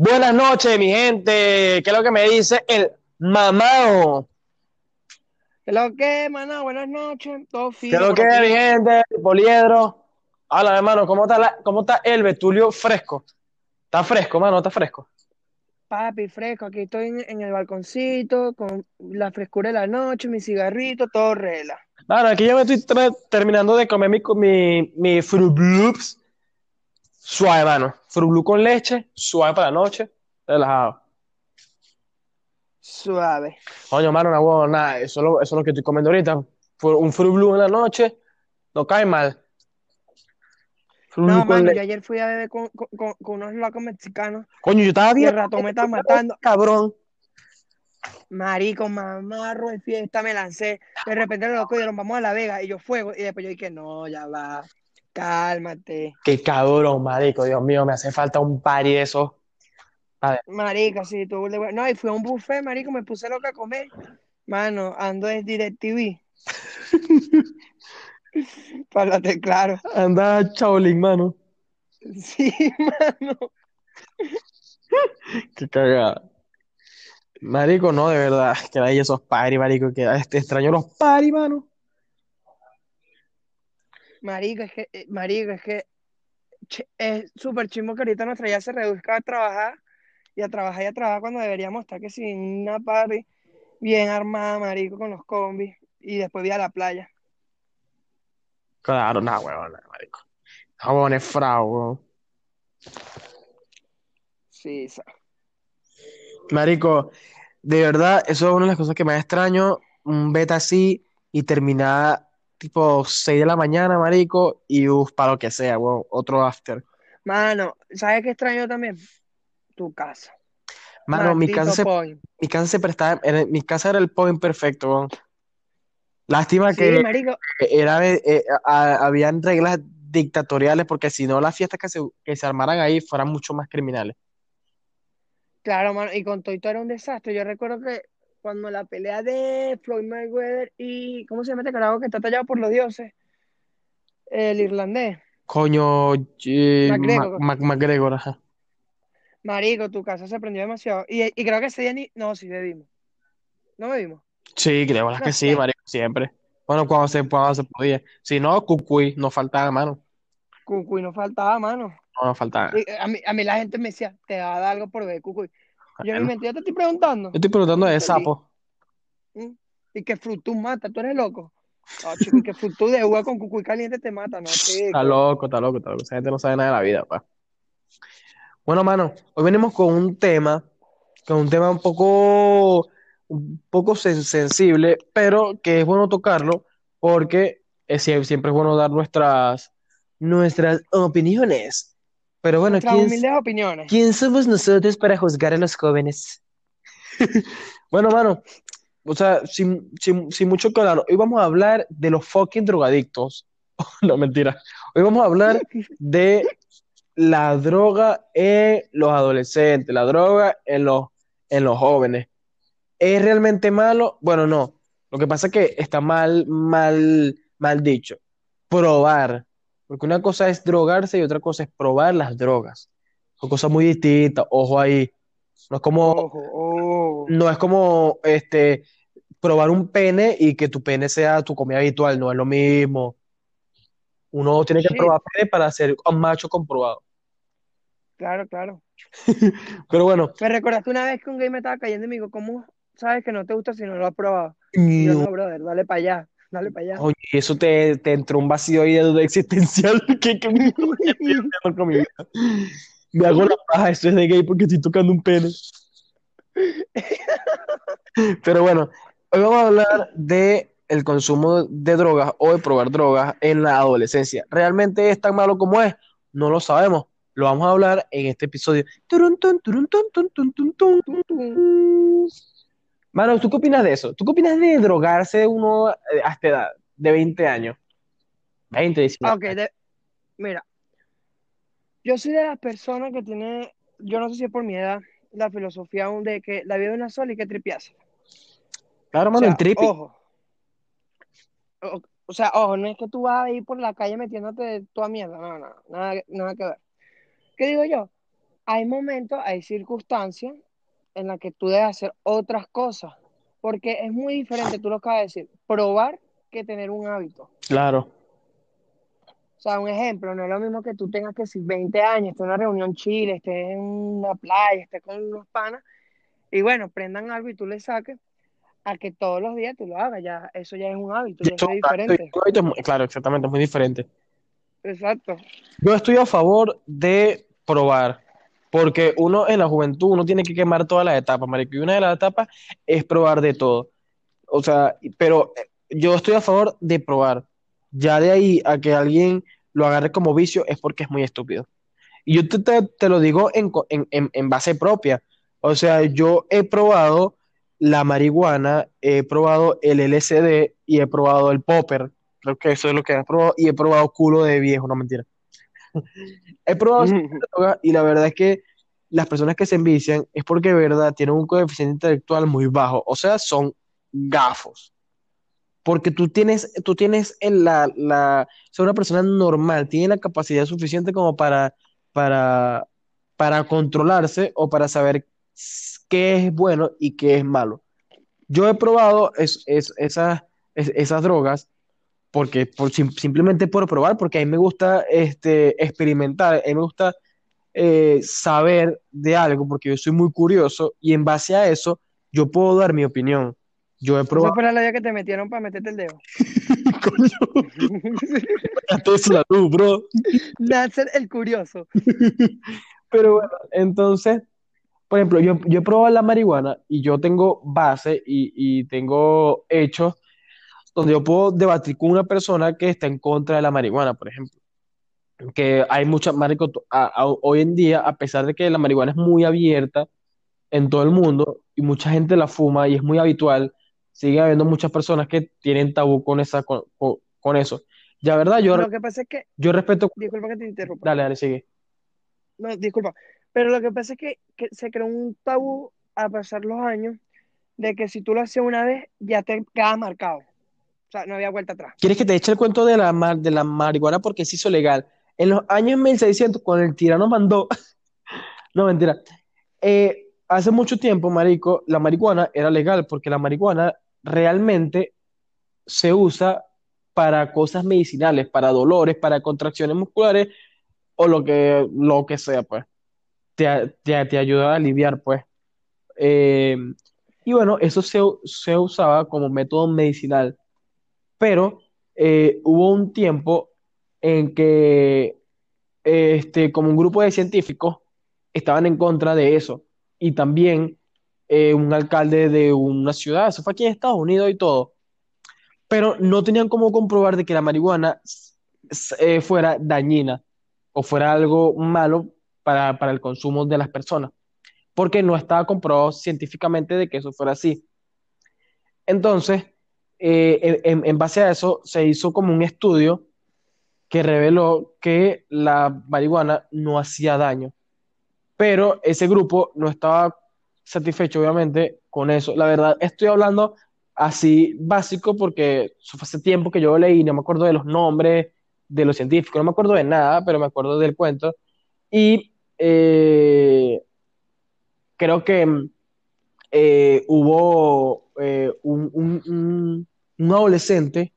Buenas noches, mi gente. ¿Qué es lo que me dice el mamao? ¿Qué lo que, mano? Buenas noches. Todo ¿Qué es lo que, mi gente? Poliedro. Hola, hermano. ¿Cómo está, la- cómo está el Betulio fresco? ¿Está fresco, mano? ¿Está fresco? Papi, fresco. Aquí estoy en, en el balconcito con la frescura de la noche, mi cigarrito, todo rela. Mano, aquí yo me estoy terminando de comer mi, mi, mi Fruit Loops. Suave, mano. Loop con leche, suave para la noche, relajado. Suave. Coño, mano, una huevo, nada. Eso es lo, eso es lo que estoy comiendo ahorita. Un Loop en la noche, no cae mal. No, mano, yo ayer fui a beber con, con- con- con unos locos mexicanos Coño, yo estaba y bien. el ratón me estaba matando. Cabrón. Marico, mamarro de fiesta, me lancé. De repente los locos dijeron, vamos a La Vega. Y yo fuego. Y después yo dije, no, ya va. Cálmate. Qué cabrón, marico. Dios mío, me hace falta un party de esos. A ver, Marico, sí, tú. le- No, y fui a un buffet, marico, me puse loca a comer. Mano, ando en DirecTV. Párate, claro. anda Shaolin, mano. Sí, mano. Qué cagada. Marico, no, de verdad. Que hay esos party, marico. Que este, extraño los party, mano. Marico, es que, eh, marico, es que es súper chimbo que ahorita nuestra ya se reduzca a trabajar y a trabajar y a trabajar cuando deberíamos estar que sin una party bien armada, marico, con los combis y después ir a la playa. Claro, nada, weón, nada, marico. Jabón es frao, weón. Sí, sa- Marico, de verdad, eso es una de las cosas que más extraño. Un beta así y terminar tipo 6 de la mañana, marico, y uff, para lo que sea, weón. Otro after. Mano, ¿sabes qué extraño también? Tu casa. Mano, mi casa se, mi casa se prestaba, era- mi casa era el point perfecto, weón. Lástima Sí, que marico, era, eh, a- habían reglas dictatoriales porque si no las fiestas que se, que se armaran ahí fueran mucho más criminales. Claro, mano, y con todo y todo era un desastre. Yo recuerdo que cuando la pelea de Floyd Mayweather y, ¿cómo se llama este carajo que está tallado por los dioses? El irlandés, Coño, eh, McGregor. Mac- McGregor, ajá. Marico, tu casa se prendió demasiado. Y, y creo que ese día ni, no, sí bebimos. ¿No bebimos? Sí, creo que sí, marico, siempre. Bueno, cuando se, cuando se podía. Si no, cucuy, no faltaba, mano. Cucuy no faltaba, mano. No, no faltaba. Y a mí, a mí la gente me decía, te va a dar algo por beber Cucuy. Yo mente, yo te estoy preguntando. yo estoy preguntando de sapo. ¿Mm? Y que Fructú mata, tú eres loco. No, chico, que de uva con Cucuy caliente te mata, no, Está loco, está loco, está loco. Esa gente no sabe nada de la vida, pa. Bueno, mano, hoy venimos con un tema, con un tema un poco, un poco sen- sensible, pero que es bueno tocarlo porque es sie- siempre es bueno dar nuestras, nuestras opiniones. Pero bueno, Nuestras ¿quién, humildes opiniones. quién somos nosotros para juzgar a los jóvenes? Bueno, mano, o sea, sin, sin, sin mucho que hablar, hoy vamos a hablar de los fucking drogadictos. No, mentira. Hoy vamos a hablar de la droga en los adolescentes, la droga en los, en los jóvenes. ¿Es realmente malo? Bueno, no. Lo que pasa es que está mal, mal, mal dicho. Probar. Porque una cosa es drogarse y otra cosa es probar las drogas. Son cosas muy distintas. Ojo ahí. No es como, Ojo, ojo. no es como este, probar un pene y que tu pene sea tu comida habitual. No es lo mismo. Uno tiene que Sí, probar pene para ser un macho comprobado. claro, claro. Pero bueno, Me recordaste una vez que un gay me estaba cayendo y me dijo, ¿cómo sabes que no te gusta si no lo has probado? Y yo, no, no, brother, dale para allá, dale para allá. oye, eso te, te entró un vacío ahí de duda existencial. ¿Qué, qué con mi vida? Me hago la paja, esto es de gay porque estoy tocando un pene. Pero bueno, hoy vamos a hablar de el consumo de drogas o de probar drogas en la adolescencia. ¿Realmente es tan malo como es? No lo sabemos. Lo vamos a hablar en este episodio. Mano, ¿tú qué opinas de eso? ¿Tú qué opinas de drogarse uno eh, a esta edad de 20 años? 20, 19. Ah, Ok, de- mira, yo soy de las personas que tiene, yo no sé si es por mi edad, la filosofía aún de que la vida es una sola y que tripiarse. Claro, O mano, el trippy. ojo, o, o sea, ojo, no es que tú vas a ir por la calle metiéndote toda mierda, no, no, nada, nada que ver. ¿Qué digo yo? hay momentos, hay circunstancias en las que tú debes hacer otras cosas, porque es muy diferente, tú lo acabas de decir, probar que tener un hábito. Claro. O sea, un ejemplo, no es lo mismo que tú tengas que si 20 años, estés en una reunión chile, estés en una playa, estés con unos panas, y bueno, prendan algo y tú le saques, a que todos los días tú lo hagas, ya, eso ya es un hábito, ya Eso es diferente. es muy- claro, exactamente, es muy diferente. Exacto. Yo estoy a favor de probar, porque uno en la juventud, uno tiene que quemar todas las etapas, marico, y una de las etapas es probar de todo. O sea, pero eh, yo estoy a favor de probar. Ya de ahí a que alguien lo agarre como vicio es porque es muy estúpido. Y yo te, te- te lo digo en, en- en base propia. O sea, yo he probado la marihuana, he probado el LSD y he probado el popper. Creo que eso es lo que he probado. Y he probado culo de viejo, no mentira. He probado droga y la verdad es que las personas que se envician es porque de verdad tienen un coeficiente intelectual muy bajo. O sea, son gafos. Porque tú tienes, tú tienes en la, la, o sea, una persona normal, tiene la capacidad suficiente como para, para, para controlarse o para saber qué es bueno y qué es malo. Yo he probado es- es- esas, es- esas drogas porque por, sim- simplemente por probar, porque a mí me gusta este, experimentar, a mí me gusta eh, saber de algo, porque yo soy muy curioso y en base a eso yo puedo dar mi opinión. Yo he probado, fue la labia que te metieron para meterte el dedo. coño, hasta es la luz, bro. Nasser el curioso. Pero bueno, entonces, por ejemplo, yo, yo he probado la marihuana y yo tengo base y, y tengo hechos donde yo puedo debatir con una persona que está en contra de la marihuana, por ejemplo. Que hay mucha, marico, a- a- hoy en día, a pesar de que la marihuana es muy abierta en todo el mundo y mucha gente la fuma y es muy habitual, sigue habiendo muchas personas que tienen tabú con esa, con, con- con eso. Ya, verdad, yo, Lo que pasa es que, yo respeto. disculpa que te interrumpa. Dale, dale, sigue. No, disculpa. Pero lo que pasa es que, que se creó un tabú a pasar los años de que si tú lo hacías una vez, ya te quedaba marcado. O sea, no había vuelta atrás. ¿Quieres que te eche el cuento de la, mar- de la marihuana porque se hizo legal? En los años 1600, cuando el tirano mandó, no mentira, Eh, hace mucho tiempo, marico, la marihuana era legal porque la marihuana realmente se usa para cosas medicinales, para dolores, para contracciones musculares o lo que, lo que sea, pues. Te, te, te ayuda a aliviar, pues. Eh, y bueno, eso se, se usaba como método medicinal pero eh, hubo un tiempo en que este, como un grupo de científicos estaban en contra de eso. Y también eh, un alcalde de una ciudad, eso fue aquí en Estados Unidos y todo, pero no tenían cómo comprobar de que la marihuana eh, fuera dañina o fuera algo malo para, para el consumo de las personas, porque no estaba comprobado científicamente de que eso fuera así. Entonces, eh, en, base a eso, se hizo como un estudio que reveló que la marihuana no hacía daño. Pero ese grupo no estaba satisfecho, obviamente, con eso. La verdad, estoy hablando así básico porque fue hace tiempo que yo leí, no me acuerdo de los nombres de los científicos, no me acuerdo de nada, pero me acuerdo del cuento. Y eh, creo que eh, hubo eh, un, un- un- adolescente,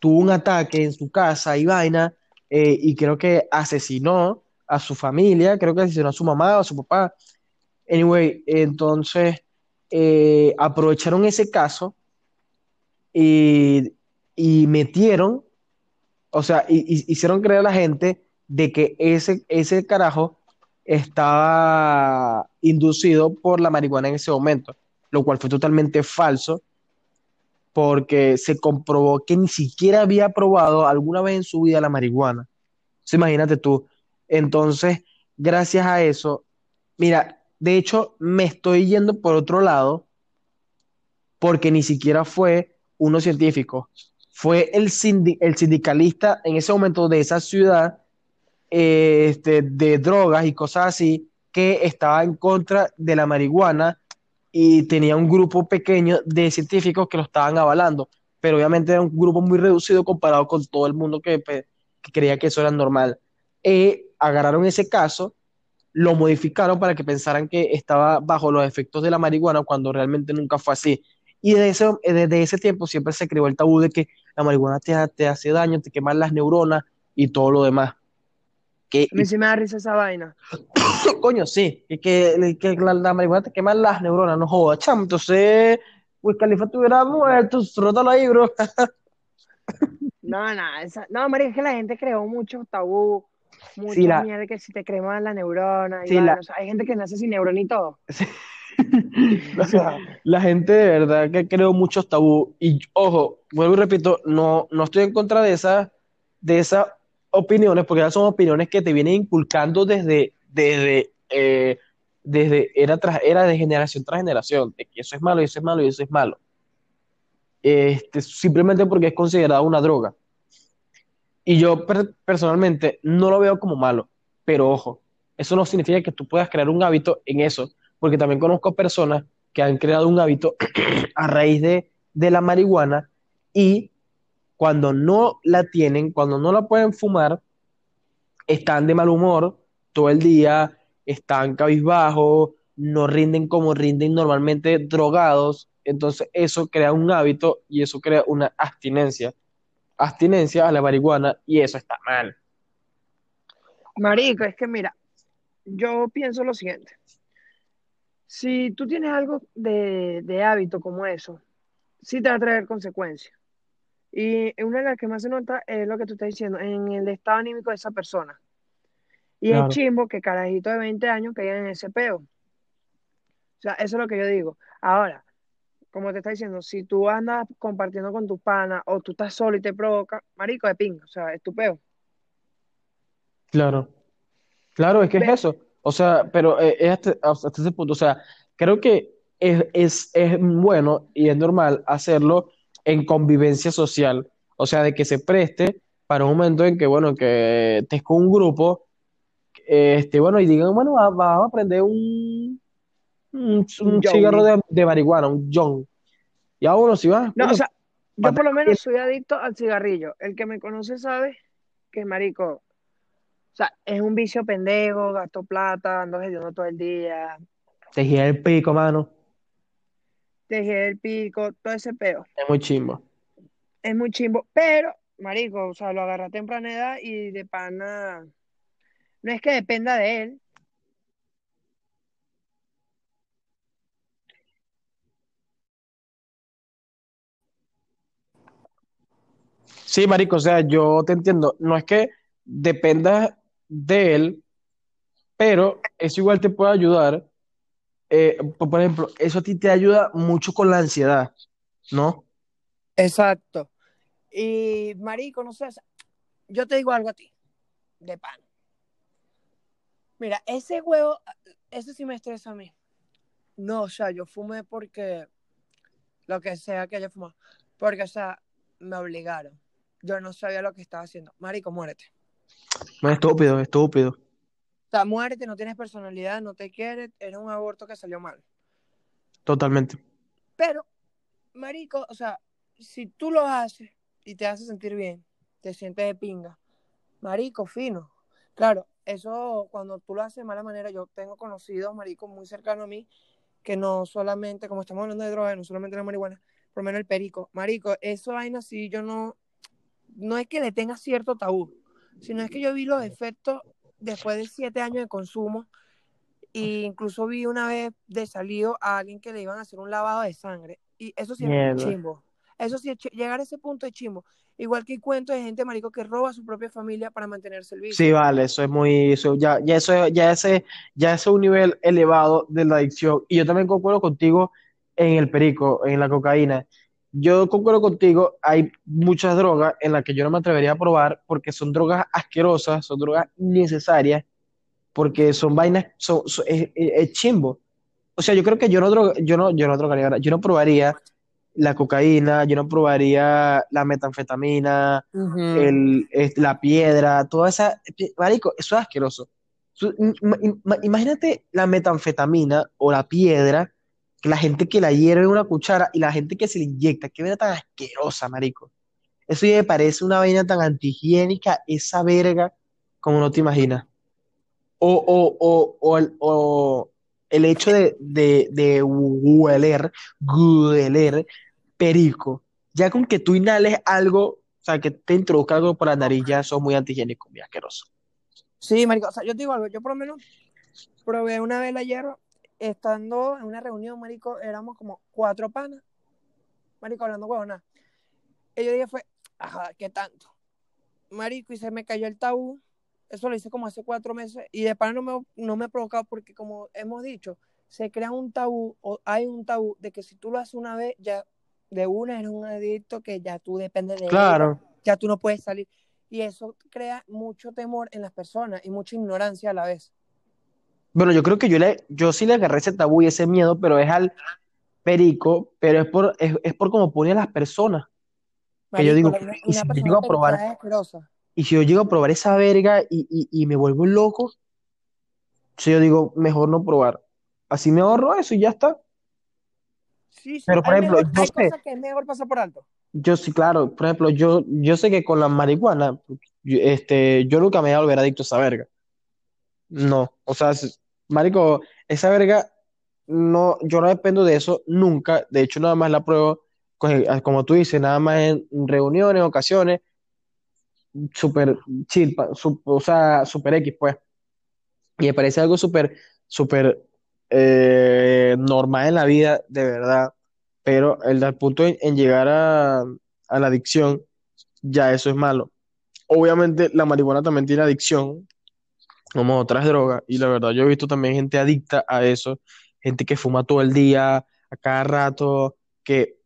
tuvo un ataque en su casa y vaina, eh, y creo que asesinó a su familia, creo que asesinó a su mamá o a su papá. Anyway, entonces aprovecharon ese caso y, y metieron, o sea, y- y- hicieron creer a la gente de que ese, ese carajo estaba inducido por la marihuana en ese momento, lo cual fue totalmente falso porque se comprobó que ni siquiera había probado alguna vez en su vida la marihuana. Entonces, imagínate tú. Entonces, gracias a eso, mira, de hecho, me estoy yendo por otro lado porque ni siquiera fue uno científico, fue el, el sindicalista en ese momento de esa ciudad eh, este, de drogas y cosas así que estaba en contra de la marihuana y tenía un grupo pequeño de científicos que lo estaban avalando, pero obviamente era un grupo muy reducido comparado con todo el mundo que, creía que eso era normal. Eh, agarraron ese caso lo modificaron para que pensaran que estaba bajo los efectos de la marihuana cuando realmente nunca fue así. Y desde ese, desde ese tiempo siempre se creó el tabú de que la marihuana te, te hace daño, te quema las neuronas y todo lo demás. Que, A mí sí me da risa esa vaina. coño, sí, que, que, que la, la marihuana te quema las neuronas, no jodas, chamo. Entonces, pues Califa tuviera muerto, rótalo ahí, bro. No, no, esa, no, María, es que la gente creó mucho tabú, mucha Sí, la, mierda que si te creman la neurona y sí, la, O sea, hay gente que nace sin neurona y todo. sí. O sea, La gente de verdad que creó muchos tabú y ojo, vuelvo y repito, no, no estoy en contra de esas de esas opiniones, porque esas son opiniones que te vienen inculcando desde, desde, eh, desde era tras era, de generación tras generación, de que eso es malo, eso es malo, y eso es malo. Este, simplemente porque es considerada una droga. Y yo per- personalmente no lo veo como malo, pero ojo, eso no significa que tú puedas crear un hábito en eso, porque también conozco personas que han creado un hábito a raíz de, de la marihuana y cuando no la tienen, cuando no la pueden fumar, están de mal humor todo el día, están cabizbajos, no rinden como rinden normalmente drogados, entonces eso crea un hábito y eso crea una abstinencia, abstinencia a la marihuana y eso está mal. marico, es que mira, yo pienso lo siguiente. Si tú tienes algo de, de hábito como eso, sí te va a traer consecuencias. Y una de las que más se nota es lo que tú estás diciendo, en el estado anímico de esa persona. Y es Claro, chimbo que carajito de 20 años caigan en ese peo. O sea, eso es lo que yo digo. Ahora, como te está diciendo, si tú andas compartiendo con tus panas o tú estás solo y te provoca, marico, de ping, o sea, es tu peo. claro. Claro, es que es eso. O sea, pero eh, es hasta, hasta ese punto. O sea, creo que es, es, es bueno y es normal hacerlo en convivencia social. O sea, de que se preste para un momento en que, bueno, que estés con un grupo, este, bueno, y digan, bueno, va- vamos a prender un, un, un un cigarro de, de marihuana, un John. Y a uno, si va, No, o sea, yo por lo menos soy adicto al cigarrillo. El que me conoce sabe que, marico, o sea, es un vicio pendejo, gasto plata, ando hediondo todo el día, te gira el pico, mano. Dejé el pico, todo ese peo. Es muy chimbo. Es muy chimbo, pero, marico, o sea, lo agarré a temprana edad y de pana, no es que dependa de él, Sí, marico, o sea, yo te entiendo. No es que dependa de él, pero eso igual te puede ayudar. Eh, por ejemplo, eso a ti te ayuda mucho con la ansiedad, ¿no? Exacto. Y, marico, no sé, yo te digo algo a ti, de pan. Mira, ese huevo, ese sí me estresa a mí. No, o sea, yo fumé porque lo que sea que haya fumado. Porque, o sea, me obligaron. Yo no sabía lo que estaba haciendo. Marico, muérete. Estúpido, estúpido. Sea, muérete, no tienes personalidad, no te quieres, era un aborto que salió mal. Totalmente. Pero, marico, o sea, si tú lo haces y te hace sentir bien, te sientes de pinga, marico, fino. Claro, eso cuando tú lo haces de mala manera, yo tengo conocidos, marico, muy cercanos a mí, que no solamente, como estamos hablando de drogas, no solamente la marihuana, por lo menos el perico. Marico, eso vaina así, yo no, no es que le tenga cierto tabú, sino es que yo vi los efectos después de siete años de consumo e incluso vi una vez de salido a alguien que le iban a hacer un lavado de sangre y eso sí es Mierda. chimbo. Eso sí es llegar a ese punto de chimbo. Igual que hay cuentos de gente, marico, que roba a su propia familia para mantenerse el Sí, vicio. vale, eso es muy, eso, ya, ya eso, ya ese, ya ese es un nivel elevado de la adicción. Y yo también concuerdo contigo en el perico, en la cocaína. Yo concuerdo contigo, hay muchas drogas en las que yo no me atrevería a probar porque son drogas asquerosas, son drogas innecesarias, porque son vainas, son, son- es, chimbo. O sea, yo creo que yo no, droga- yo no, yo no drogaría, yo no probaría la cocaína, yo no probaría la metanfetamina, el, la piedra, toda esa, marico, eso es asqueroso. Imagínate la metanfetamina o la piedra, la gente que la hierve en una cuchara y la gente que se le inyecta, qué vaina tan asquerosa, marico. Eso ya me parece una vaina tan antihigiénica, esa verga, como no te imaginas. O, o, o, o, el, o el hecho de, de, de hueler, hueler perico. Ya con que tú inhales algo, o sea, que te introduzca algo por la nariz, ya sos muy antihigiénico, muy asqueroso. Sí, marico, o sea, yo te digo algo, yo por lo menos probé una vez ayer, estando en una reunión, marico, éramos como cuatro panas, marico, hablando huevona. Y yo dije fue, ajá, ¿qué tanto? Marico, y se me cayó el tabú, eso lo hice como hace cuatro meses, y de pana no me, no me ha provocado porque como hemos dicho, se crea un tabú, o hay un tabú de que si tú lo haces una vez, ya de una eres un adicto que ya tú dependes de él, Claro. ya tú no puedes salir. Y eso crea mucho temor en las personas y mucha ignorancia a la vez. Bueno, yo creo que yo, le, yo sí le agarré ese tabú y ese miedo, pero es al perico, pero es por, es, es por cómo pone a las personas. Que yo digo, y si yo llego a probar, y si yo llego a probar esa verga y, y, y me vuelvo loco, si yo digo, mejor no probar. Así me ahorro eso y ya está. Sí, sí, Pero, por hay, ejemplo, mejor, yo hay sé, cosas que es mejor pasar por alto. yo sí, claro, por ejemplo, yo, yo sé que con la marihuana, yo, este, yo nunca me voy a volver adicto a esa verga. No, o sea, marico, esa verga, no, yo no dependo de eso nunca. De hecho, nada más la pruebo, como tú dices, nada más en reuniones, ocasiones, súper chill, pa- su- o sea, súper X, pues. Y me parece algo súper, súper eh, normal en la vida, de verdad. Pero el al punto en, en llegar a, a la adicción, ya eso es malo. Obviamente, la marihuana también tiene adicción, como otras drogas, y la verdad, yo he visto también gente adicta a eso, gente que fuma todo el día, a cada rato, que,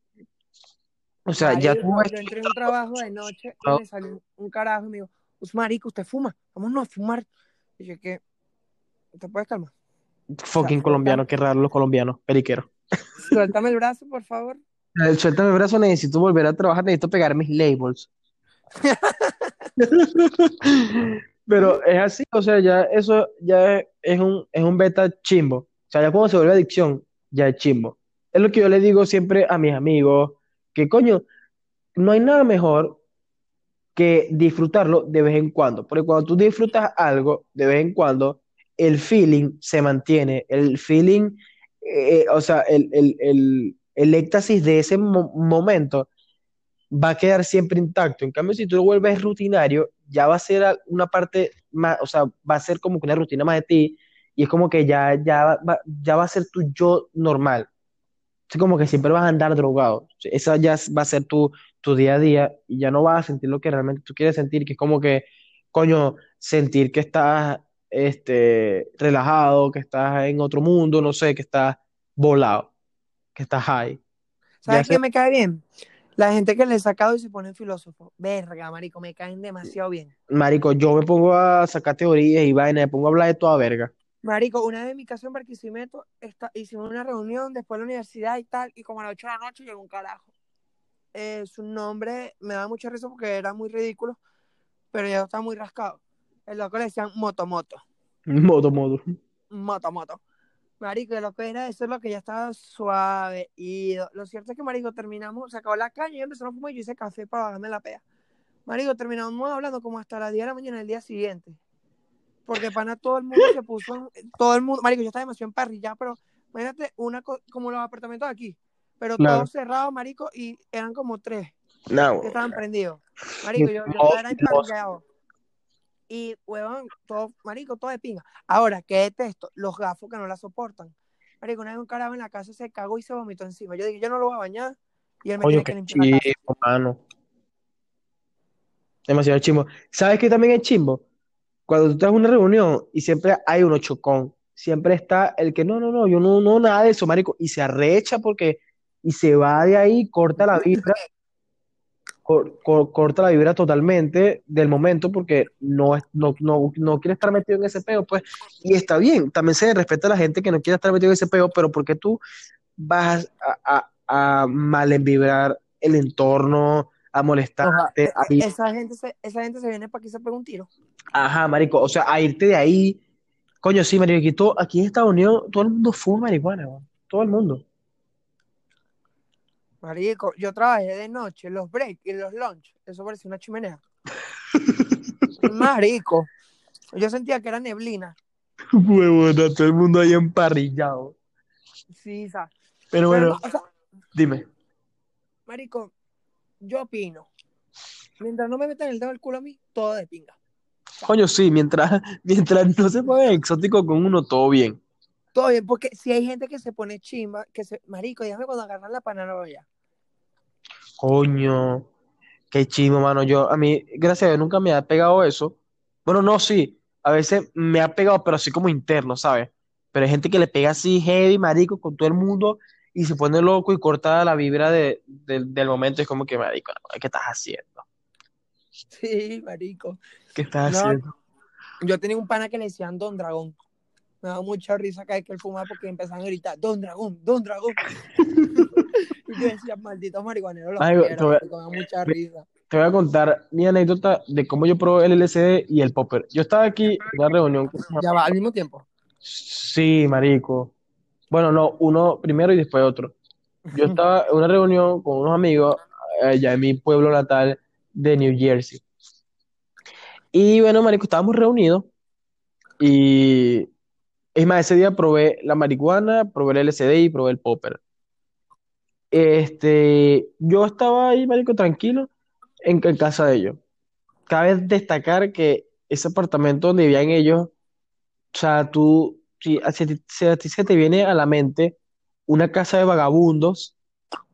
o sea, ya tú yo entré en un trabajo de noche y me salió un carajo y me dijo, pues marico, usted fuma, vámonos a fumar. Y yo, ¿qué? ¿Te puedes calmar? fucking colombiano, qué raro los colombianos, periqueros. Suéltame el brazo, por favor. Eh, Suéltame el brazo, necesito volver a trabajar, necesito pegar mis labels. Pero es así, o sea, ya eso ya es, un, es un beta chimbo. O sea, ya cuando se vuelve adicción, ya es chimbo. Es lo que yo le digo siempre a mis amigos, que coño, no hay nada mejor que disfrutarlo de vez en cuando. Porque cuando tú disfrutas algo de vez en cuando, el feeling se mantiene. El feeling, eh, o sea, el, el, el, el éxtasis de ese mo- momento va a quedar siempre intacto. En cambio, si tú lo vuelves rutinario, ya va a ser una parte más, o sea, va a ser como que una rutina más de ti y es como que ya, ya, va, ya va a ser tu yo normal. Es como que siempre vas a andar drogado. Esa ya va a ser tu, tu día a día y ya no vas a sentir lo que realmente tú quieres sentir, que es como que, coño, sentir que estás este, relajado, que estás en otro mundo, no sé, que estás volado, que estás high. Ya ¿Sabes qué me cae bien? La gente que le he sacado y se ponen filósofo. Verga, marico, me caen demasiado bien. marico, yo me pongo a sacar teorías y vainas, me pongo a hablar de toda verga. Marico, una vez en mi casa en Barquisimeto está, hicimos una reunión después de la universidad y tal, y como a las 8 de la noche llegó un carajo. Eh, su nombre me da mucha risa porque era muy ridículo, pero ya estaba muy rascado. El loco le decían motomoto, modo. motomoto. Marico, el loco era eso, es lo que ya estaba suave. Y lo cierto es que, Marico, terminamos, se acabó la caña y empezamos a fumar y yo hice café para bajarme la pea. Marico, terminamos hablando como hasta las 10 de la mañana el día siguiente. Porque pana todo el mundo se puso, todo el mundo, marico, yo estaba demasiado emparrillado, pero imagínate una co- como los apartamentos de aquí, pero todos cerrados, marico, y eran como tres No, que estaban prendidos. Marico, yo, yo emparrillado. Y, huevón, todo, marico, todo de pinga. Ahora, ¿qué detesto? Los gafos que no la soportan. Marico, una vez un carajo en la casa se cagó y se vomitó encima. Yo dije, yo no lo voy a bañar y él me coño, tiene que limpiar la casa. mano. Demasiado chimbo. ¿Sabes qué también es chimbo? Cuando tú estás en una reunión y siempre hay uno chocón, siempre está el que no, no, no, yo no, no, nada de eso, marico, y se arrecha porque, y se va de ahí, corta la vibra, cor- cor- corta la vibra totalmente del momento porque no, no, no, no quiere estar metido en ese peo, pues, y está bien, también se respeta a la gente que no quiere estar metido en ese peo, pero porque tú vas a, a, a malenvibrar el entorno, a molestarte, e- a esa gente se, esa gente se viene para aquí y se pega un tiro. Ajá, marico, o sea, a irte de ahí. Coño, sí, marico, aquí, todo- aquí en Estados Unidos todo el mundo fuma marihuana. Todo el mundo. Marico, yo trabajé de noche, los breaks y los lunch, eso parecía una chimenea. Marico, yo sentía que era neblina. Huevona, todo el mundo ahí emparrillado. Sí. Pero bueno, no, o sea, dime. marico, yo opino. Mientras no me metan el dedo al culo a mí, todo de pinga. Coño, sí, mientras, mientras no se ponga exótico con uno, todo bien. Todo bien, porque si hay gente que se pone chimba, que se, marico, dígame cuando agarran la paranoia. Coño, qué chimo, mano. Yo, a mí, gracias a Dios, nunca me ha pegado eso. Bueno, no, sí, a veces me ha pegado, pero así como interno, ¿sabes? Pero hay gente que le pega así heavy, marico, con todo el mundo y se pone loco y corta la vibra de, del del momento. Es como que, marico, ¿qué estás haciendo? Sí, marico. ¿Qué estás No, haciendo? yo tenía un pana que le decían Don Dragón. Me daba mucha risa cada vez que él fumaba porque empezaban a gritar, Don Dragón, Don Dragón. y yo decía, malditos marihuaneros, los quiero, voy me mucha risa. te voy a contar mi anécdota de cómo yo probé el LSD y el popper. Yo estaba aquí en una reunión con Ya va, al mismo tiempo. Sí, marico. Bueno, no, uno primero y después otro. Yo estaba en una reunión con unos amigos allá en mi pueblo natal de New Jersey. Y bueno, marico, estábamos reunidos y es más, ese día probé la marihuana, probé el LSD y probé el popper. Este, yo estaba ahí, marico, tranquilo en, casa de ellos. Cabe destacar que ese apartamento donde vivían ellos o sea, tú, si, si si se te viene a la mente una casa de vagabundos,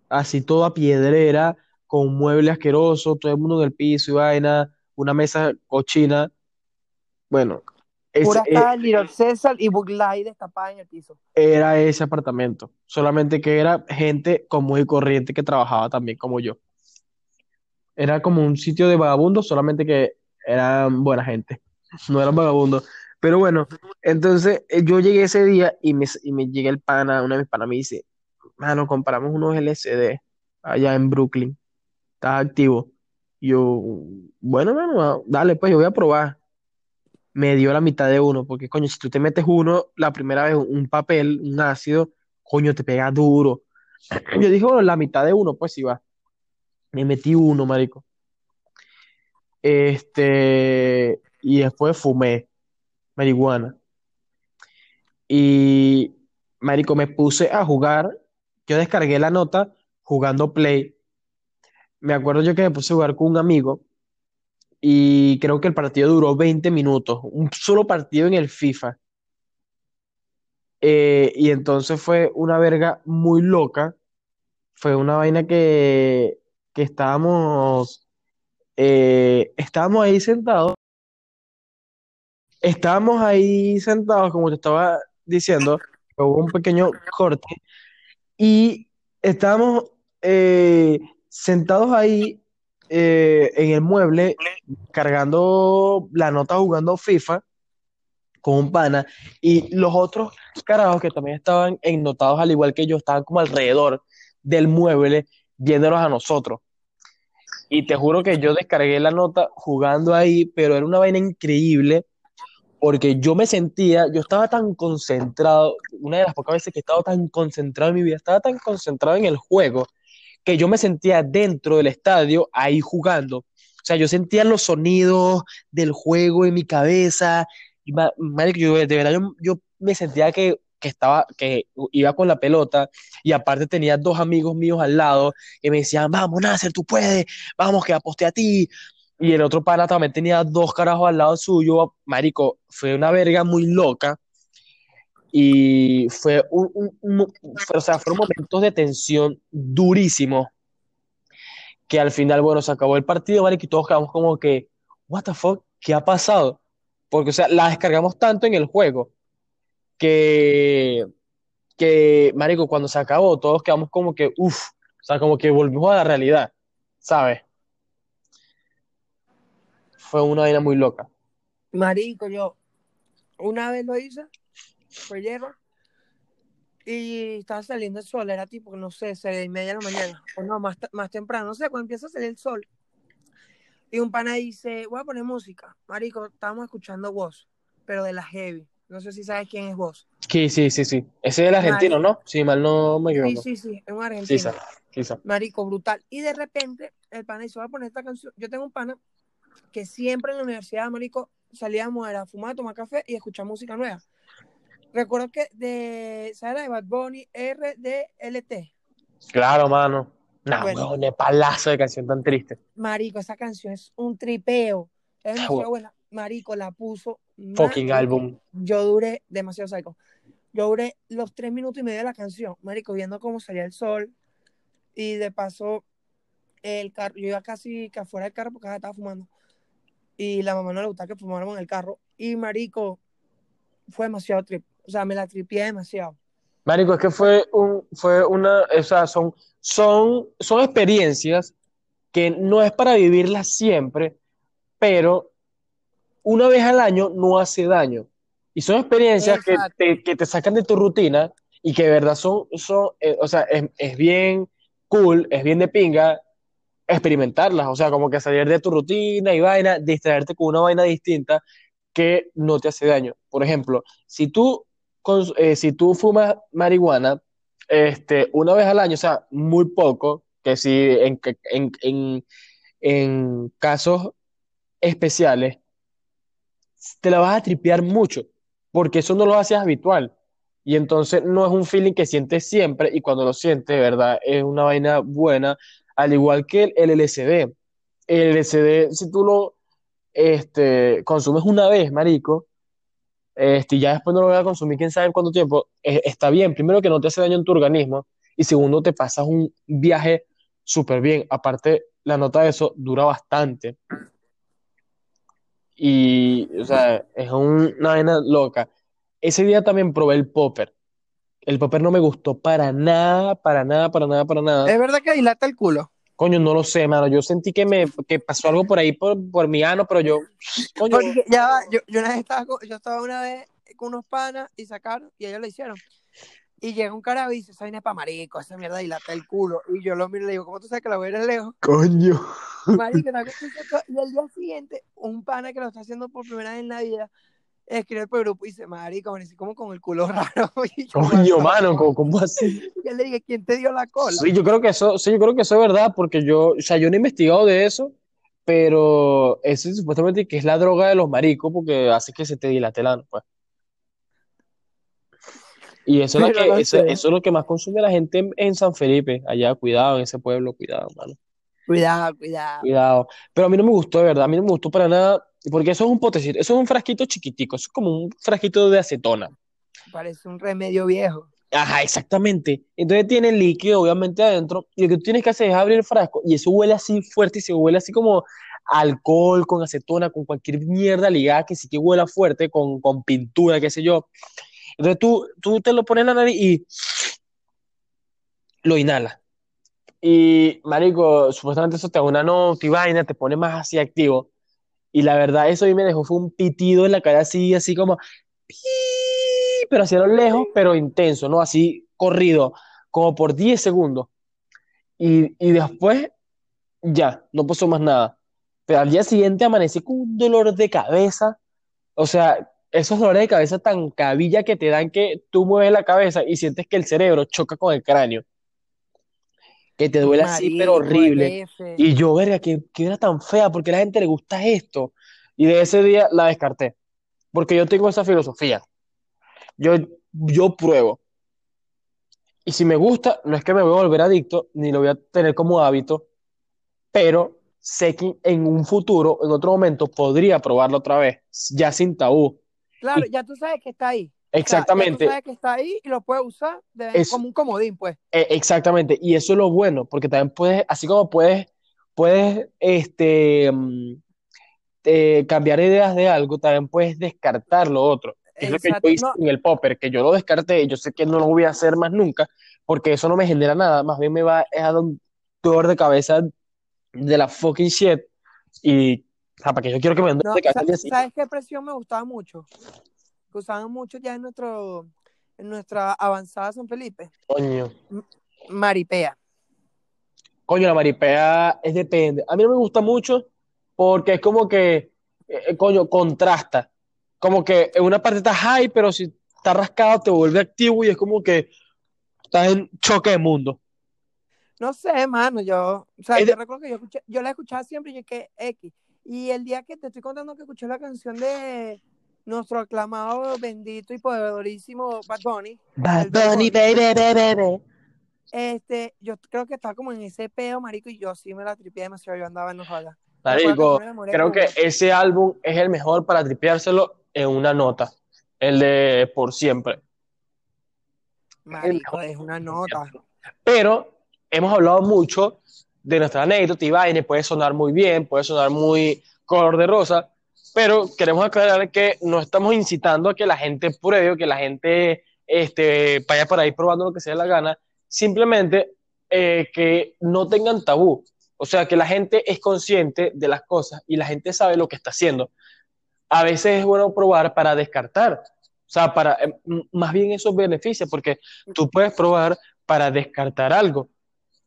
así toda piedrera, con muebles asquerosos, todo el mundo en el piso y vaina, una mesa cochina, bueno, ese, Pura estaba Little César y Bug Light destapada en el piso. era ese apartamento, solamente que era gente común y corriente que trabajaba también como yo. Era como un sitio de vagabundos, solamente que eran buena gente, no eran vagabundos. Pero bueno, entonces eh, yo llegué ese día y me, y me llega el pana, uno de mis panas me dice, mano, compramos unos LCD allá en Brooklyn, está activo. Y yo, bueno, mano, dale, pues yo voy a probar. Me dio la mitad de uno, porque coño, si tú te metes uno la primera vez, un papel, un ácido, coño, te pega duro. Yo dije, bueno, la mitad de uno, pues sí va. Me metí uno, marico. Este, y después fumé marihuana. Y, marico, me puse a jugar. Yo descargué la nota jugando Play. Me acuerdo yo que me puse a jugar con un amigo y creo que el partido duró 20 minutos. Un solo partido en el FIFA. Eh, y entonces fue una verga muy loca. Fue una vaina que, que estábamos, eh, estábamos ahí sentados. Estábamos ahí sentados, como te estaba diciendo, hubo un pequeño corte y estábamos eh, sentados ahí eh, en el mueble cargando la nota jugando FIFA con un pana y los otros carajos que también estaban ennotados al igual que yo estaban como alrededor del mueble viéndonos a nosotros. Y te juro que yo descargué la nota jugando ahí, pero era una vaina increíble porque yo me sentía, yo estaba tan concentrado, una de las pocas veces que he estado tan concentrado en mi vida, estaba tan concentrado en el juego que yo me sentía dentro del estadio ahí jugando. O sea, yo sentía los sonidos del juego en mi cabeza. Y, yo, de verdad, yo, yo me sentía que, que estaba, que iba con la pelota y aparte tenía dos amigos míos al lado que me decían, vamos, Nasser, tú puedes, vamos, que aposté a ti. Y el otro pana también tenía dos carajos al lado suyo. Marico, fue una verga muy loca. Y fue un, un- un- o sea, fueron momentos de tensión durísimos. Que al final, bueno, se acabó el partido, marico, y todos quedamos como que, what the fuck, ¿qué ha pasado? Porque, o sea, la descargamos tanto en el juego que, que, marico, cuando se acabó, todos quedamos como que, uff, o sea, como que volvimos a la realidad, ¿sabes? Fue una vaina muy loca. Marico, yo una vez lo hice, fue hierro, y estaba saliendo el sol, era tipo, no sé, seis y media de la mañana, o no, más, más temprano, no sé, cuando empieza a salir el sol. Y un pana dice, voy a poner música. Marico, estábamos escuchando voz, pero de la heavy. No sé si sabes quién es voz. Sí, sí, sí, sí. Ese es el argentino, ¿no? Si mal no me Sí, equivoco. sí, sí, es un Sí, argentino. sa- quizá. Marico, brutal. Y de repente, el pana dice, voy a poner esta canción. Yo tengo un pana que siempre en la universidad, marico, salíamos, era a fumar, tomar café y escuchar música nueva. Recuerdo que de, ¿sabes la de Bad Bunny? RDLT. Claro, mano. Nah, Bueno. huevón, de palazo de canción tan triste. Marico, esa canción es un tripeo. Es demasiado bueno. buena. Marico, la puso. Fucking marico. álbum. Yo duré demasiado psycho. Yo duré los tres minutos y medio de la canción, marico, viendo cómo salía el sol. Y de paso, el carro, yo iba casi que afuera del carro porque estaba fumando. Y la mamá no le gustaba que fumáramos en el carro. Y marico, fue demasiado trip. O sea, me la tripié demasiado. Marico, es que fue un, fue una, o sea, son, son, son experiencias que no es para vivirlas siempre, pero una vez al año no hace daño. Y son experiencias que te, que te sacan de tu rutina y que de verdad son, son eh, o sea, es, es bien cool, es bien de pinga experimentarlas, o sea, como que salir de tu rutina y vaina, distraerte con una vaina distinta que no te hace daño. Por ejemplo, si tú, cons- eh, si tú fumas marihuana, este, una vez al año, o sea, muy poco, que si en, en, en, en casos especiales, te la vas a tripear mucho, porque eso no lo haces habitual. Y entonces no es un feeling que sientes siempre, y cuando lo sientes, verdad, es una vaina buena, al igual que el LSD. El LSD, si tú lo este, consumes una vez, marico, este, ya después no lo voy a consumir quién sabe en cuánto tiempo, eh, está bien. Primero que no te hace daño en tu organismo, y segundo, te pasas un viaje súper bien. Aparte, la nota de eso dura bastante. Y, o sea, es un- una vaina loca. Ese día también probé el popper. El popper no me gustó para nada, para nada, para nada, para nada. Es verdad que dilata el culo. Coño, no lo sé, mano. Yo sentí que me que pasó algo por ahí por, por mi ano, pero yo, coño, Porque ya va, yo, yo una vez estaba, con- yo estaba una vez con unos panas y sacaron, y ellos lo hicieron. Y llega un carajo y dice, esa vaina es pa' marico, esa mierda dilata el culo. Y yo lo miro y le digo, ¿cómo tú sabes que la voy a ir lejos? coño. Marico, sacó- y al día siguiente, un pana que lo está haciendo por primera vez en la vida, escribe por grupo y dice, marico, amanecí como con el culo raro. Y yo, Coño, "What the mano, fuck?". ¿cómo, cómo así? Y él le dije, ¿quién te dio la cola? Sí, yo creo que eso, sí, yo creo que eso es verdad, porque yo, o sea, yo no he investigado de eso, pero eso es supuestamente que es la droga de los maricos, porque hace que se te dilate el ano, pues. Y eso es, lo que, no eso, sé. eso es lo que más consume la gente en, en San Felipe, allá, cuidado, en ese pueblo, cuidado, mano. Cuidado, cuidado. Cuidado. Pero a mí no me gustó, de verdad. A mí no me gustó para nada. Porque eso es un potecito. Eso es un frasquito chiquitico. Eso es como un frasquito de acetona. Parece un remedio viejo. Ajá, exactamente. Entonces tiene líquido, obviamente, adentro. Y lo que tú tienes que hacer es abrir el frasco. Y eso huele así fuerte. Y se huele así como alcohol, con acetona, con cualquier mierda ligada que sí que huela fuerte, con, con pintura, qué sé yo. Entonces tú, tú te lo pones en la nariz y lo inhalas. Y, marico, supuestamente eso te da una nota y vaina, te pone más así activo. Y la verdad, eso a mí me dejó fue un pitido en la cara así, así como, pero hacia lo lejos, pero intenso, ¿no? Así corrido, como por 10 segundos. Y, y después, ya, no pasó más nada. Pero al día siguiente amanecí con un dolor de cabeza. O sea, esos dolores de cabeza tan cabilla que te dan que tú mueves la cabeza y sientes que el cerebro choca con el cráneo. Que te duele así, pero horrible. F. Y yo, verga, que, que era tan fea, porque a la gente le gusta esto. Y de ese día la descarté. Porque yo tengo esa filosofía. Yo, yo pruebo. Y si me gusta, no es que me voy a volver adicto, ni lo voy a tener como hábito, pero sé que en un futuro, en otro momento, podría probarlo otra vez, ya sin tabú. Claro, Y- ya tú sabes que está ahí. O sea, Exactamente. tú sabes que está ahí y lo puedes usar de vez- Es- como un comodín, pues. Eh, exactamente, y eso es lo bueno, porque también puedes, así como puedes, puedes este, mm, eh, cambiar ideas de algo, también puedes descartar lo otro. Es lo que yo hice No, en el popper, que yo lo descarté, y yo sé que no lo voy a hacer más nunca, porque eso no me genera nada, más bien me va a dar un dolor de cabeza de la fucking shit, y, o sea, para que yo quiero que me den no, de cabeza. ¿sabes qué presión me gustaba mucho? Que usaban mucho ya en nuestro en nuestra avanzada San Felipe. Coño. Maripea. Coño, la maripea es depende. A mí no me gusta mucho porque es como que, eh, coño, contrasta. Como que en una parte está high, pero si está rascado te vuelve activo y es como que estás en choque de mundo. No sé, mano, yo, o sea, Es de- yo recuerdo que yo escuché, yo la escuchaba siempre y yo que X. Y el día que te estoy contando que escuché la canción de, nuestro aclamado, bendito y poderorísimo Bad Bunny. Bad Bunny, baby, baby, baby. Este, yo creo que estaba como en ese peo, marico, y yo sí me la tripié demasiado, yo andaba en ojalá. Marico, creo que ese álbum es el mejor para tripeárselo en una nota. El de Por Siempre. Marico, es una nota. Pero hemos hablado mucho de nuestra anécdota y vaina, puede sonar muy bien, puede sonar muy color de rosa, pero queremos aclarar que no estamos incitando a que la gente pruebe, que la gente este, vaya por ahí probando lo que sea la gana, simplemente eh, que no tengan tabú. O sea, que la gente es consciente de las cosas y la gente sabe lo que está haciendo. A veces es bueno probar para descartar. O sea, para, eh, más bien eso beneficia, porque tú puedes probar para descartar algo.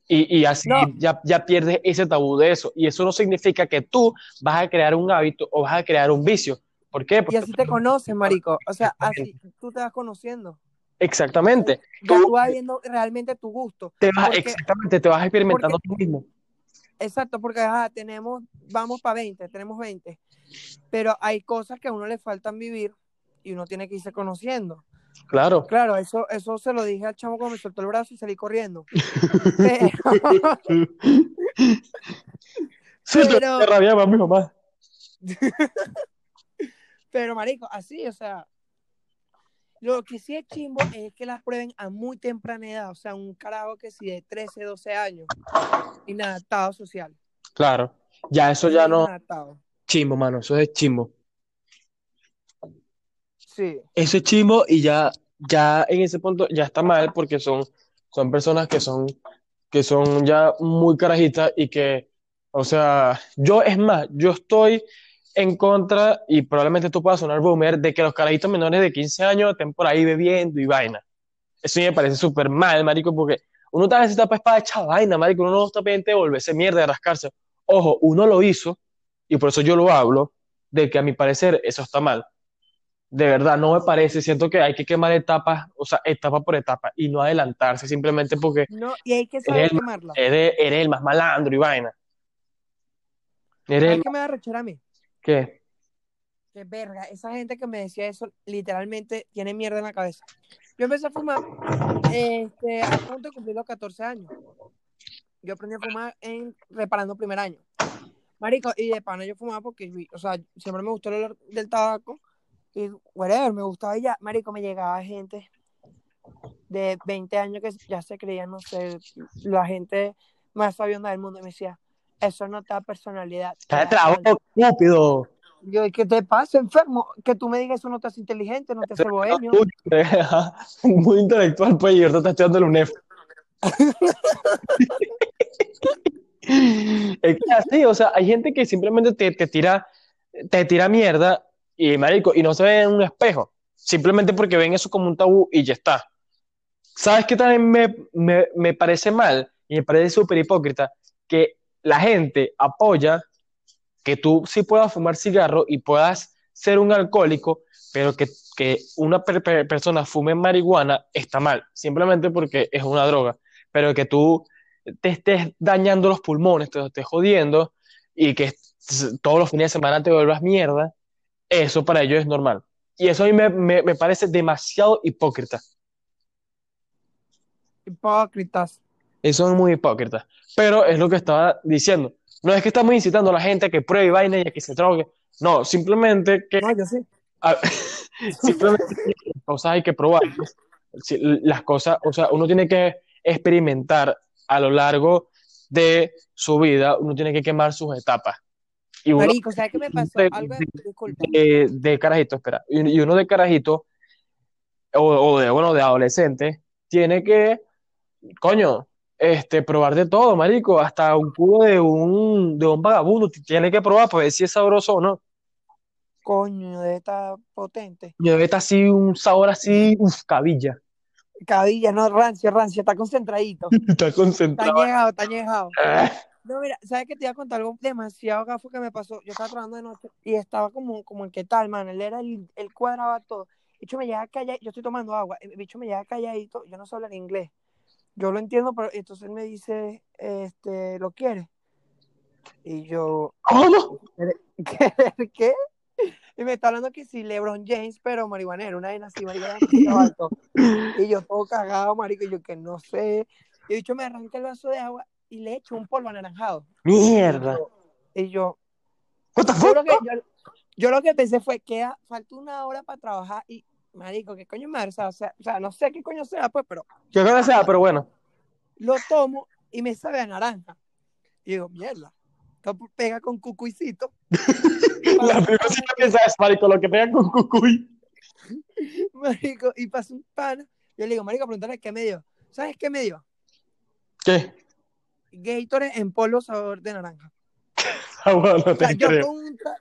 Y, y así No. ya, ya pierdes ese tabú de eso. Y eso no significa que tú vas a crear un hábito o vas a crear un vicio. ¿Por qué? Y Porque así te conoces, marico. O sea, así tú te vas conociendo. exactamente. Tú tú vas viendo realmente tu gusto. te vas, porque- exactamente, te vas experimentando porque- tú mismo. Exacto, porque tenemos, vamos para 20, tenemos 20. Pero hay cosas que a uno le faltan vivir y uno tiene que irse conociendo. Claro. Claro, eso, eso se lo dije al chamo cuando me soltó el brazo y salí corriendo. Pero, Sí, Pero- te rabiaba mi mamá. pero, marico, así, o sea, lo que sí es chimbo es que las prueben a muy temprana edad, o sea, un carajo que si de 13, 12 años, inadaptado social. Claro. Ya eso ya no. Inadaptado. Chimbo, mano. Eso es chimbo. Sí. Eso es chimbo y ya, ya en ese punto ya está mal porque son, son personas que son, que son ya muy carajitas y que, o sea, yo es más, yo estoy en contra y probablemente tú puedas sonar boomer de que los carajitos menores de 15 años estén por ahí bebiendo y vaina. Eso me parece súper mal, marico, porque uno tal vez está para echar vaina, marico, uno no está pendiente de volverse mierda, de rascarse. Ojo, uno lo hizo y por eso yo lo hablo, de que a mi parecer eso está mal. De verdad, no me parece. Siento que hay que quemar etapas, o sea, etapa por etapa y no adelantarse simplemente porque No, y hay que saber Eres el- quemarla. eres, eres el más malandro y vaina. Eres ¿Sabes el qué me rechera a mí? ¿Qué? Que verga, esa gente que me decía eso literalmente tiene mierda en la cabeza. Yo empecé a fumar este, a punto de cumplir los 14 años. Yo aprendí a fumar en reparando primer año. Marico, y de pana yo fumaba porque, o sea, siempre me gustó el olor del tabaco y whatever, me gustaba y ya. Marico, me llegaba gente de 20 años que ya se creían, no sé, la gente más sabionda del mundo y me decía, eso no te da personalidad. alma". boca, estúpido. Yo, ¿qué te pasa, enfermo? Que tú me digas eso no te hace inteligente, no te hace bohemio. Muy intelectual, pues, y ahorita está estudiando el UNEF. Es que así, o sea, hay gente que simplemente te, te tira, te tira mierda y marico, y no se ve en un espejo, simplemente porque ven eso como un tabú y ya está. ¿Sabes qué también me, me, me parece mal y me parece súper hipócrita? Que la gente apoya que tú sí puedas fumar cigarro y puedas ser un alcohólico, pero que, que una per- per- persona fume marihuana está mal, simplemente porque es una droga, pero que tú te estés dañando los pulmones, te estés jodiendo y que todos los fines de semana te vuelvas mierda, eso para ellos es normal. Y eso a mí me, me- me parece demasiado hipócrita. Hipócritas. Eso es muy hipócrita. Pero es lo que estaba diciendo. No es que estamos incitando a la gente a que pruebe vaina y a que se drogue. No, simplemente que No, yo sí. a- simplemente que las cosas hay que probarlas. Si- Las cosas, o sea, uno tiene que experimentar a lo largo de su vida, uno tiene que quemar sus etapas. Y uno Marico, ¿sabes qué me pasó? de- Algo, de- de, de carajito, espera, y, y uno de carajito, o, o de, bueno, de adolescente, tiene que, coño, este, probar de todo, marico, hasta un cubo de un, de un vagabundo, tiene que probar para ver si es sabroso o no. Coño, debe estar potente. Debe estar así, un sabor así, uff, cabilla. Cabilla, no, rancio, rancio, está concentradito. Está Está concentrado. llegado, está llegado. No, mira, ¿sabes qué te iba a contar algo demasiado gafo que me pasó? Yo estaba trabajando de noche y estaba como, como en qué tal, man. Él era el, él cuadraba todo. El bicho me llega calladito, yo estoy tomando agua, el bicho me llega calladito, yo no sé hablar inglés. Yo lo entiendo, pero entonces él me dice, este, ¿lo quieres? Y yo, ¿Cómo? ¿qué? ¿Qué? Y me está hablando que si LeBron James, pero marihuanero, una vez así, alto. Y yo todo cagado, marico, y yo que no sé. Y de hecho me arranca el vaso de agua y le echo un polvo anaranjado. Mierda. Y yo, What the yo fuck? lo que, yo, yo lo que pensé fue que falta una hora para trabajar y, marico, ¿qué coño me o sea, o sea, o sea, no sé qué coño sea, pues, pero creo que sea, pero bueno. lo tomo y me sabe a naranja. Y digo, mierda, pega con cucuicito. La primera vez que piensa es, marico, lo que pegan con cucuy. Marico, y pasa un pana. Yo le digo, marico, preguntarle qué me dio. ¿Sabes qué me dio? ¿Qué? Gatorade en polvo sabor de naranja. Ah, bueno, no O sea, te yo con un tra-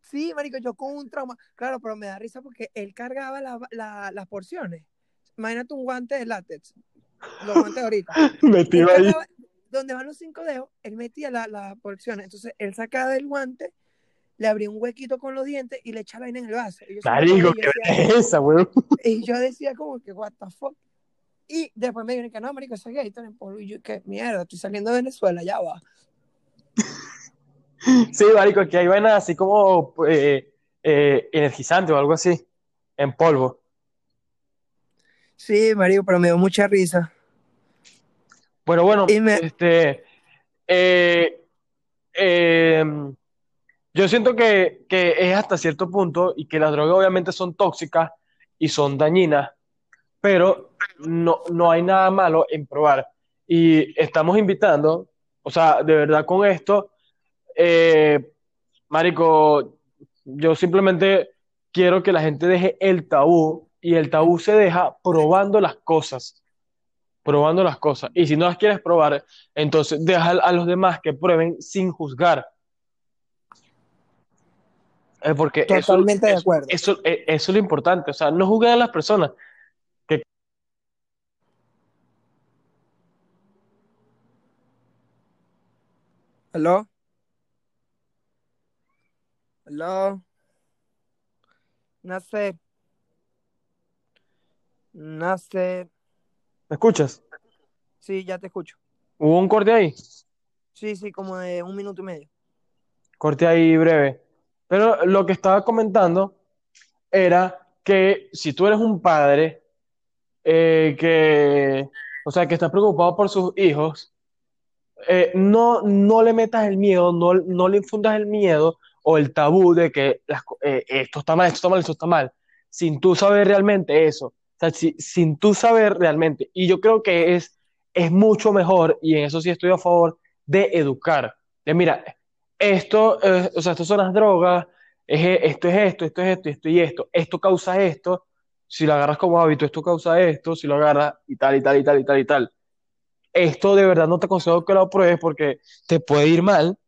Sí, marico, yo con un trauma. Claro, pero me da risa porque él cargaba la- la- las porciones. Imagínate un guante de látex. Los guantes ahorita. Metido ahí. cargaba- donde van los cinco dedos, él metía la- las porciones. Entonces, él sacaba el guante, le abría un huequito con los dientes y le echaba la en el vaso. Y yo, siempre Marico, ¿qué decía- es esa, weón? y yo decía como que, what the fuck. Y después me dijeron que no, marico, ese Gatorade en polvo. Y yo, que mierda, estoy saliendo de Venezuela, ya va. Sí, marico, aquí hay vainas así como eh, eh, energizante o algo así, en polvo. Sí, marico, pero me dio mucha risa. Bueno, bueno, me- este, eh, eh, yo siento que, que es hasta cierto punto y que las drogas obviamente son tóxicas y son dañinas, pero no, no hay nada malo en probar. Y estamos invitando, o sea, de verdad con esto, eh, Marico, yo simplemente quiero que la gente deje el tabú y el tabú se deja probando las cosas, probando las cosas. Y si no las quieres probar, entonces deja a los demás que prueben sin juzgar. Eh, porque eso, Totalmente de acuerdo. Eso, eh, eso es lo importante, o sea, no juzguen a las personas. ¿Aló? ¿Aló? Nacer. Nacer. ¿Me escuchas? Sí, ya te escucho. Hubo un corte ahí, Sí, sí, como de un minuto y medio. corte ahí breve. Pero lo que estaba comentando era que si tú eres un padre eh, que, o sea, que está preocupado por sus hijos, eh, no, no le metas el miedo, no, no le infundas el miedo o el tabú de que eh, esto está mal, esto está mal, esto está mal, sin tú saber realmente eso, o sea, si- sin tú saber realmente. Y yo creo que es, es mucho mejor, y en eso sí estoy a favor, de educar. De mira, esto, eh, o sea, esto son las drogas, es- esto es esto, esto es esto, esto y esto, esto causa esto, si lo agarras como hábito, esto causa esto, si lo agarras y tal, y tal, y tal, y tal, y tal. Esto de verdad no te aconsejo que lo pruebes porque te puede ir mal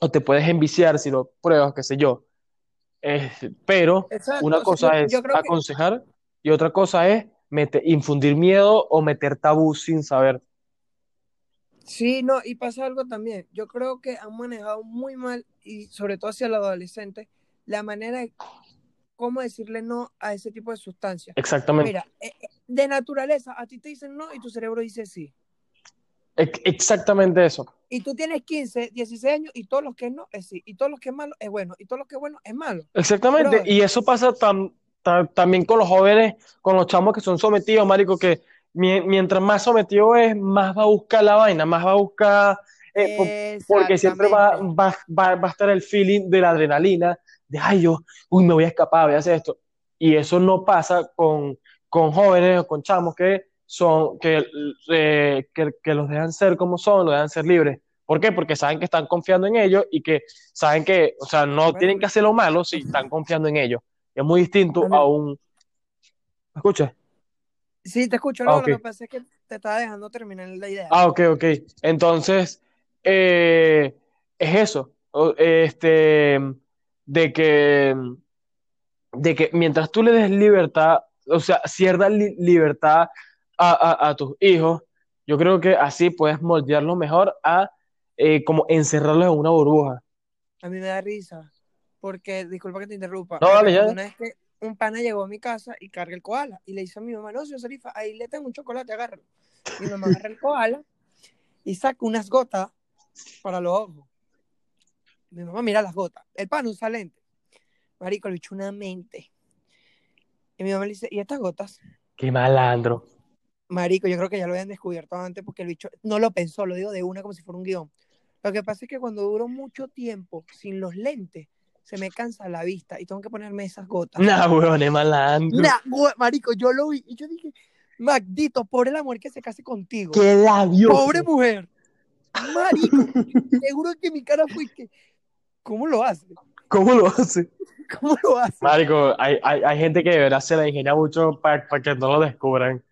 o te puedes enviciar si lo pruebas, qué sé yo. Eh, pero Exacto. una cosa yo, es yo creo que aconsejar y otra cosa es meter, infundir miedo o meter tabú sin saber. sí, no, y pasa algo también. Yo creo que han manejado muy mal, y sobre todo hacia los adolescentes, la manera de cómo decirle no a ese tipo de sustancias. Exactamente. Mira, eh, eh, de naturaleza, a ti te dicen no y tu cerebro dice sí. Ex- Exactamente eso. Y tú tienes 15, 16 años y todos los que no es sí. Y todos los que es malo es bueno. Y todos los que es bueno es malo. Exactamente. Y eso pasa tam- ta- también con los jóvenes, con los chamos que son sometidos, marico, que mi- mientras más sometido es, más va a buscar la vaina, más va a buscar, eh, po- porque siempre va, va, va, va a estar el feeling de la adrenalina, de, ay, yo, uy, me voy a escapar, voy a hacer esto. Y eso no pasa con, con jóvenes o con chamos que son, que, eh, que, que los dejan ser como son, los dejan ser libres. ¿Por qué? Porque saben que están confiando en ellos y que saben que, o sea, no tienen que hacer lo malo si están confiando en ellos. Es muy distinto A un... ¿Me escuchas? Sí, te escucho. Ah, lo que pasa es que te estaba dejando terminar la idea. Ah, ok, ok. Entonces, eh, es eso. Este, de que, de que mientras tú le des libertad, o sea, cierta li- libertad a, a- a tus hijos, yo creo que así puedes moldearlos mejor a eh, como encerrarlos en una burbuja. A mí me da risa. Porque, disculpa que te interrumpa. No, me dale, ya. recordé Una vez que un pana llegó a mi casa y carga el koala. Y le dice a mi mamá, no, señor Serifa, ahí le tengo un chocolate, agárralo. Mi mamá agarra el koala y saca unas gotas para los ojos. Mi mamá mira las gotas. El pana usa lente. Marico, el bicho una mente. Y mi mamá le dice, ¿y estas gotas? Qué malandro. Marico, yo creo que ya lo habían descubierto antes porque el bicho no lo pensó, lo digo de una como si fuera un guion. Lo que pasa es que cuando duro mucho tiempo sin los lentes, se me cansa la vista y tengo que ponerme esas gotas. Nah, weón, es malandro. Nah, marico, yo lo vi y yo dije, maldito, pobre la mujer que se case contigo. Qué labioso. Pobre mujer. Marico, seguro que mi cara fue que, ¿cómo lo hace? ¿Cómo lo hace? ¿Cómo lo hace? Marico, hay, hay, hay gente que de verdad se la ingenia mucho para que no lo descubran.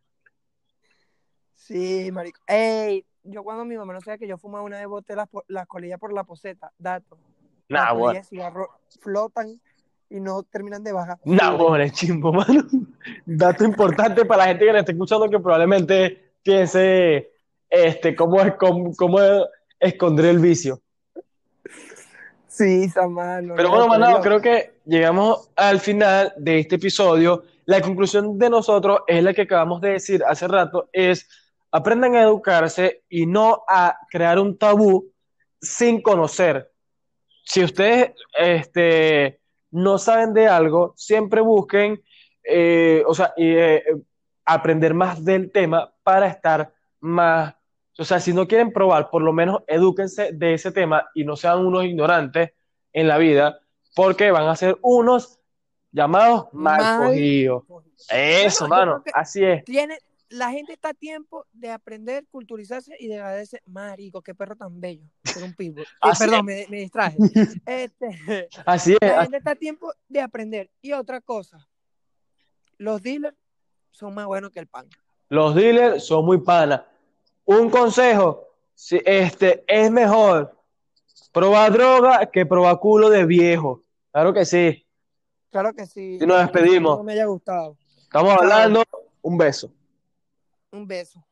Sí, marico. Ey, yo cuando mi mamá no sabía que yo fumaba una vez boté las, colillas por la poseta, dato. Nah, las de cigarro flotan y no terminan de bajar. Nah, weón, es chimbo, mano. Dato importante para la gente que le está escuchando que probablemente piense este, cómo, es, cómo, cómo esconder el vicio. Sí, Samano. Pero no, bueno, Manado, creo que llegamos al final de este episodio. La conclusión de nosotros es la que acabamos de decir hace rato, es aprendan a educarse y no a crear un tabú sin conocer. Si ustedes este, no saben de algo, siempre busquen, eh, o sea, y, eh, aprender más del tema para estar más, o sea, si no quieren probar, por lo menos edúquense de ese tema y no sean unos ignorantes en la vida, porque van a ser unos llamados mal Mal cogidos. Eso, mano, así es. Tiene, la gente está a tiempo de aprender, culturizarse y de agradecer. Marico, qué perro tan bello. Ser un pitbull. Eh, perdón, me, me distraje. Este, Así es. la gente está a tiempo de aprender. Y otra cosa, los dealers son más buenos que el pan. Los dealers son muy panas. Un consejo, si, este, es mejor probar droga que probar culo de viejo. Claro que sí. Claro que sí. Y nos despedimos. No me haya gustado. Estamos hablando. Un beso. Un beso.